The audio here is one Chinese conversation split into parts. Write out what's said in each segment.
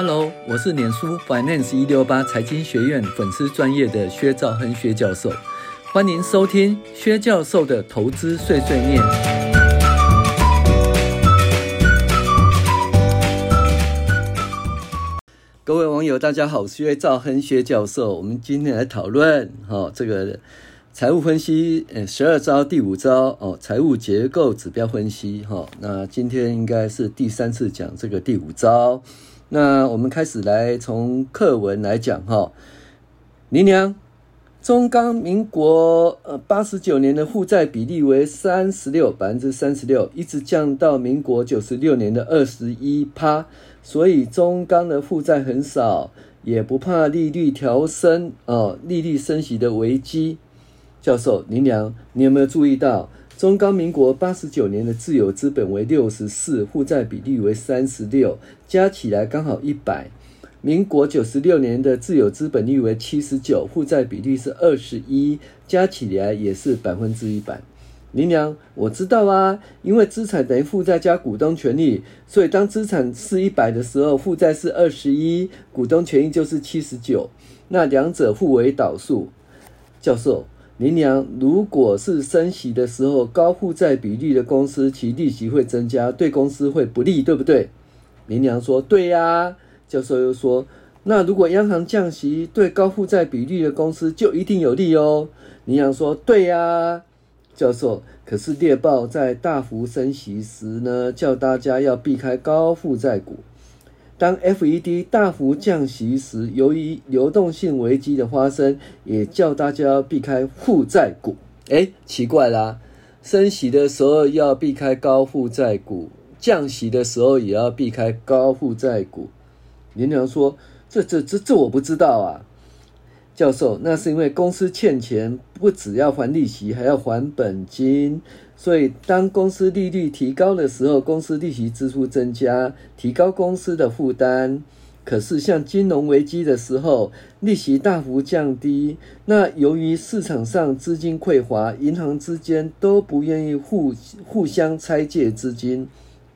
Hello，我是脸书 Finance 一六八财经学院粉丝专业的薛兆亨薛教授，欢迎收听薛教授的投资碎碎念。各位网友，大家好，我是薛兆亨薛教授。我们今天来讨论哈这个财务分析，呃，十二招第五招哦，财务结构指标分析哈。那今天应该是第三次讲这个第五招。那我们开始来从课文来讲哈，林娘，中钢民国呃八十九年的负债比例为三十六百分之三十六，一直降到民国九十六年的二十一趴，所以中钢的负债很少，也不怕利率调升哦，利率升息的危机。教授林娘，你有没有注意到？中高民国八十九年的自有资本为六十四，负债比例为三十六，加起来刚好一百。民国九十六年的自有资本率为七十九，负债比例是二十一，加起来也是百分之一百。林娘，我知道啊，因为资产等于负债加股东权益，所以当资产是一百的时候，负债是二十一，股东权益就是七十九，那两者互为导数。教授。林娘，如果是升息的时候，高负债比率的公司，其利息会增加，对公司会不利，对不对？林娘说：“对呀、”教授又说：“那如果央行降息，对高负债比率的公司就一定有利哦。”林娘说：“对呀、”教授，可是猎豹在大幅升息时呢，叫大家要避开高负债股。当 FED 大幅降息时，由于流动性危机的发生，也叫大家要避开负债股。诶，奇怪啦，升息的时候要避开高负债股，降息的时候也要避开高负债股。林良说：“这、这、这、这我不知道啊。”教授，那是因为公司欠钱，不只要还利息，还要还本金。所以，当公司利率提高的时候，公司利息支出增加，提高公司的负担。可是，像金融危机的时候，利息大幅降低，那由于市场上资金匮乏，银行之间都不愿意互互相拆借资金，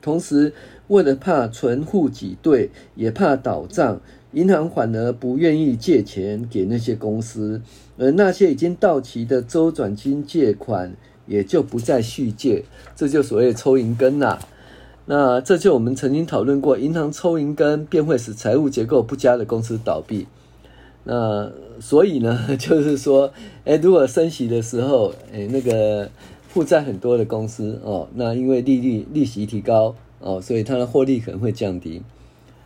同时为了怕存户挤兑，也怕倒账。银行反而不愿意借钱给那些公司，而那些已经到期的周转金借款也就不再续借，这就所谓抽银根呐。那这就我们曾经讨论过，银行抽银根便会使财务结构不佳的公司倒闭。那所以呢，就是说，诶，如果升息的时候，诶，那个负债很多的公司哦，那因为利率利息提高哦，所以它的获利可能会降低。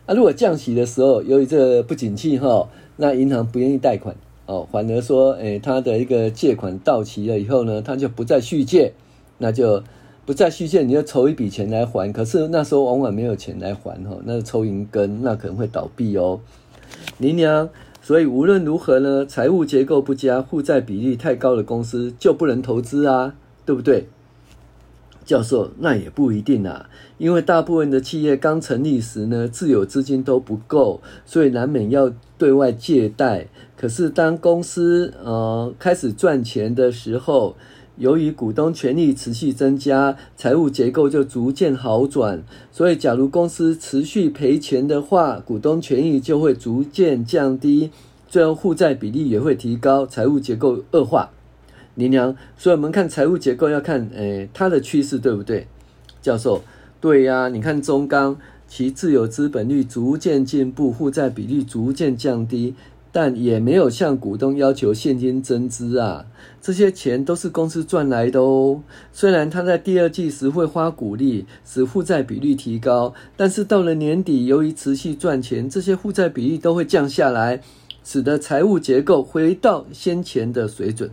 啊，如果降息的时候，由于这个不景气哈，那银行不愿意贷款哦，反而说，诶，他的一个借款到期了以后呢，他就不再续借，那就不再续借，你就筹一笔钱来还。可是那时候往往没有钱来还哈，那抽银根，那可能会倒闭哦。林娘，所以无论如何呢，财务结构不佳、负债比例太高的公司就不能投资啊，对不对？教授，那也不一定啊，因为大部分的企业刚成立时呢，自有资金都不够，所以难免要对外借贷。可是当公司呃开始赚钱的时候，由于股东权益持续增加，财务结构就逐渐好转。所以，假如公司持续赔钱的话，股东权益就会逐渐降低，最后负债比例也会提高，财务结构恶化。林娘，所以我们看财务结构要看，诶、它的趋势对不对？教授，对呀、你看中钢，其自有资本率逐渐进步，负债比率逐渐降低，但也没有向股东要求现金增资啊。这些钱都是公司赚来的哦。虽然它在第二季时会花股利，使负债比率提高，但是到了年底，由于持续赚钱，这些负债比率都会降下来，使得财务结构回到先前的水准。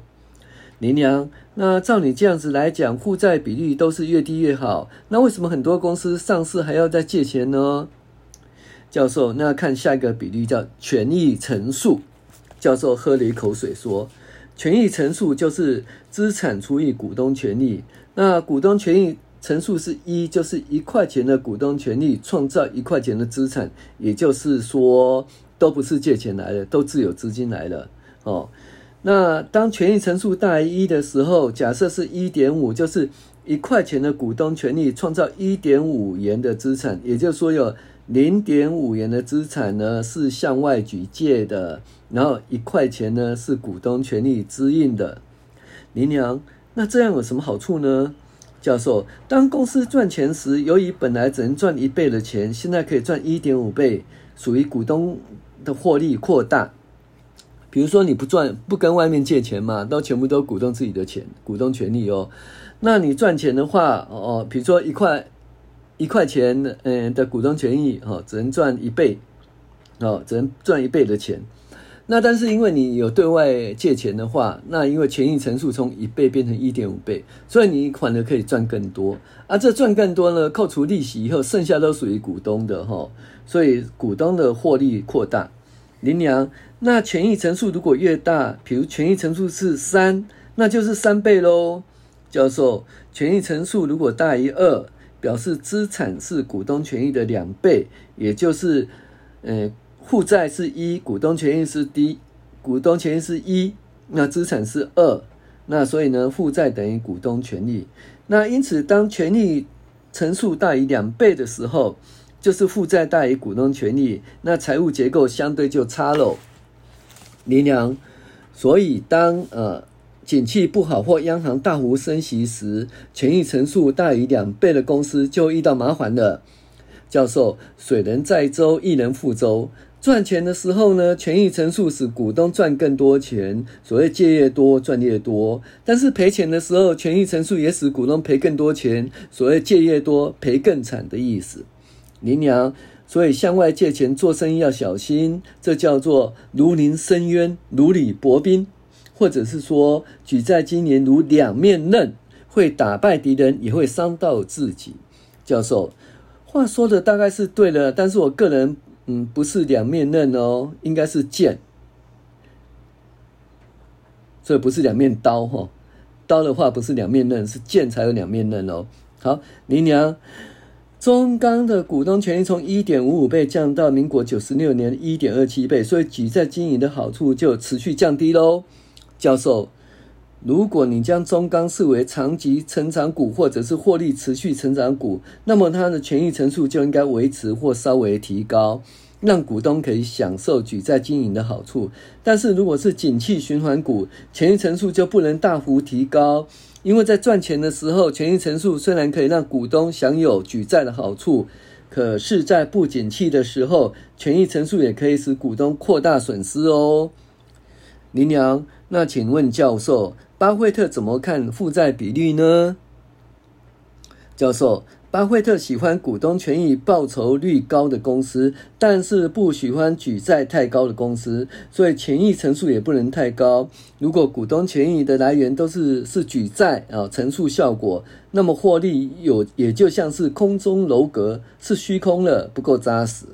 林娘，那照你这样子来讲，负债比率都是越低越好。那为什么很多公司上市还要再借钱呢？教授，那看下一个比率叫权益乘数。教授喝了一口水说：“权益乘数就是资产除以股东权益。那股东权益乘数是一，就是一块钱的股东权益创造一块钱的资产，也就是说，都不是借钱来的，都自有资金来的哦。”那当权益乘数大于一的时候，假设是一点五，就是一块钱的股东权益创造一点五元的资产，也就是说有零点五元的资产呢是向外举借的，然后一块钱呢是股东权利支应的。林娘，那这样有什么好处呢？教授，当公司赚钱时，由于本来只能赚一倍的钱，现在可以赚一点五倍，属于股东的获利扩大。比如说你不赚，不跟外面借钱嘛，都全部都股东自己的钱，股东权利哦。那你赚钱的话，哦，比如说一块一块钱，嗯的股东权益，哦，只能赚一倍，哦，只能赚一倍的钱。那但是因为你有对外借钱的话，那因为权益乘数从一倍变成一点五倍，所以你反而可以赚更多。啊，这赚更多呢，扣除利息以后，剩下都属于股东的哈，所以股东的获利扩大。林娘，那权益乘数如果越大，比如权益乘数是三，那就是三倍喽。教授，权益乘数如果大于二，表示资产是股东权益的两倍，也就是，呃。负债是一，股东权益是低，股东权益是一，那资产是二，那所以呢，负债等于股东权益。那因此，当权益乘数大于两倍的时候，就是负债大于股东权益，那财务结构相对就差喽。林娘，所以当呃景气不好或央行大幅升息时，权益乘数大于两倍的公司就遇到麻烦了。教授，水能载舟，亦能覆舟。赚钱的时候呢，权益乘数使股东赚更多钱，所谓借越多赚越多。但是赔钱的时候，权益乘数也使股东赔更多钱，所谓借越多赔更惨的意思。林娘，所以向外借钱做生意要小心，这叫做如临深渊，如履薄冰，或者是说举债经年如两面刃，会打败敌人，也会伤到自己。教授，话说的大概是对的，但是我个人。嗯，不是两面刃哦，应该是剑，所以不是两面刀哈。刀的话不是两面刃，是剑才有两面刃哦。好，林娘，中钢的股东权益从一点五五倍降到民国九十六年一点二七倍，所以举债经营的好处就持续降低喽。教授。如果你将中钢视为长期成长股或者是获利持续成长股，那么它的权益乘数就应该维持或稍微提高，让股东可以享受举债经营的好处。但是如果是景气循环股，权益乘数就不能大幅提高，因为在赚钱的时候，权益乘数虽然可以让股东享有举债的好处，可是，在不景气的时候，权益乘数也可以使股东扩大损失哦。林娘，那请问教授？巴菲特怎么看负债比率呢？教授，巴菲特喜欢股东权益报酬率高的公司，但是不喜欢举债太高的公司，所以权益乘数也不能太高。如果股东权益的来源都是是举债啊，乘数效果，那么获利有也就像是空中楼阁，是虚空了，不够扎实。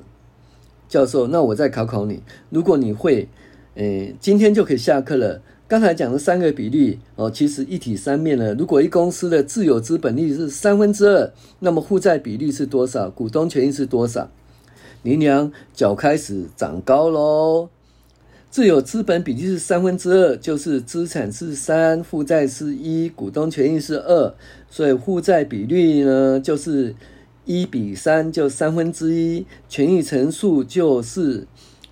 教授，那我再考考你，如果你会，诶，今天就可以下课了。刚才讲的三个比例哦，其实一体三面呢。如果一公司的自有资本利是三分之二，那么负债比率是多少？股东权益是多少？林娘脚开始长高喽。自有资本比例是三分之二，就是资产是三，负债是一，股东权益是二，所以负债比率呢就是一比三，就三分之一，权益乘数就是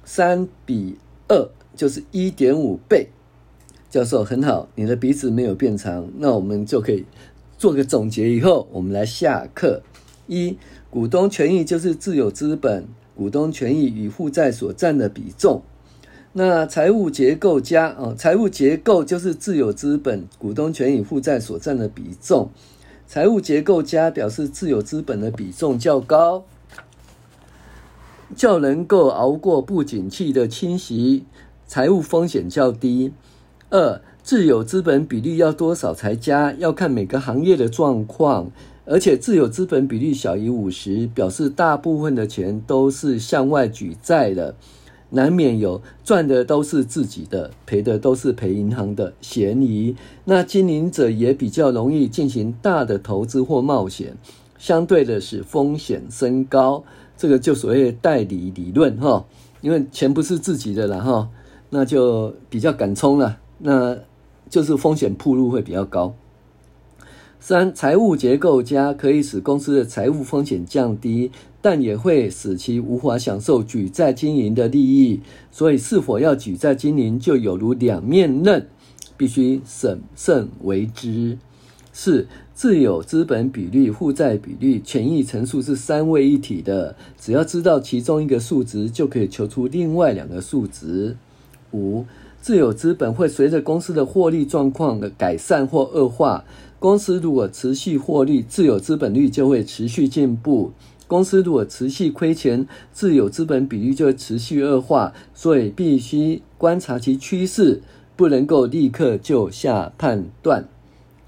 三比二，就是一点五倍。教授很好，你的鼻子没有变长，那我们就可以做个总结。以后我们来下课。一、股东权益就是自有资本，股东权益与负债所占的比重。那财务结构家啊，财务结构就是自有资本、股东权益、负债所占的比重。财务结构家表示自有资本的比重较高，较能够熬过不景气的侵袭，财务风险较低。二、自有资本比例要多少才加？要看每个行业的状况，而且自有资本比例小于五十，表示大部分的钱都是向外举债的，难免有赚的都是自己的，赔的都是赔银行的嫌疑。那经营者也比较容易进行大的投资或冒险，相对的使风险升高。这个就所谓代理理论哈，因为钱不是自己的了哈，那就比较敢冲了。那就是风险暴露会比较高。三、财务结构佳可以使公司的财务风险降低，但也会使其无法享受举债经营的利益。所以，是否要举债经营，就有如两面刃，必须审慎为之。四、自有资本比率、负债比率、权益乘数是三位一体的，只要知道其中一个数值，就可以求出另外两个数值。五、自有资本会随着公司的获利状况的改善或恶化。公司如果持续获利，自有资本率就会持续进步；公司如果持续亏钱，自有资本比率就会持续恶化。所以必须观察其趋势，不能够立刻就下判断。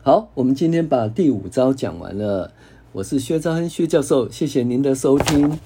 好，我们今天把第五招讲完了。我是薛兆亨薛教授，谢谢您的收听。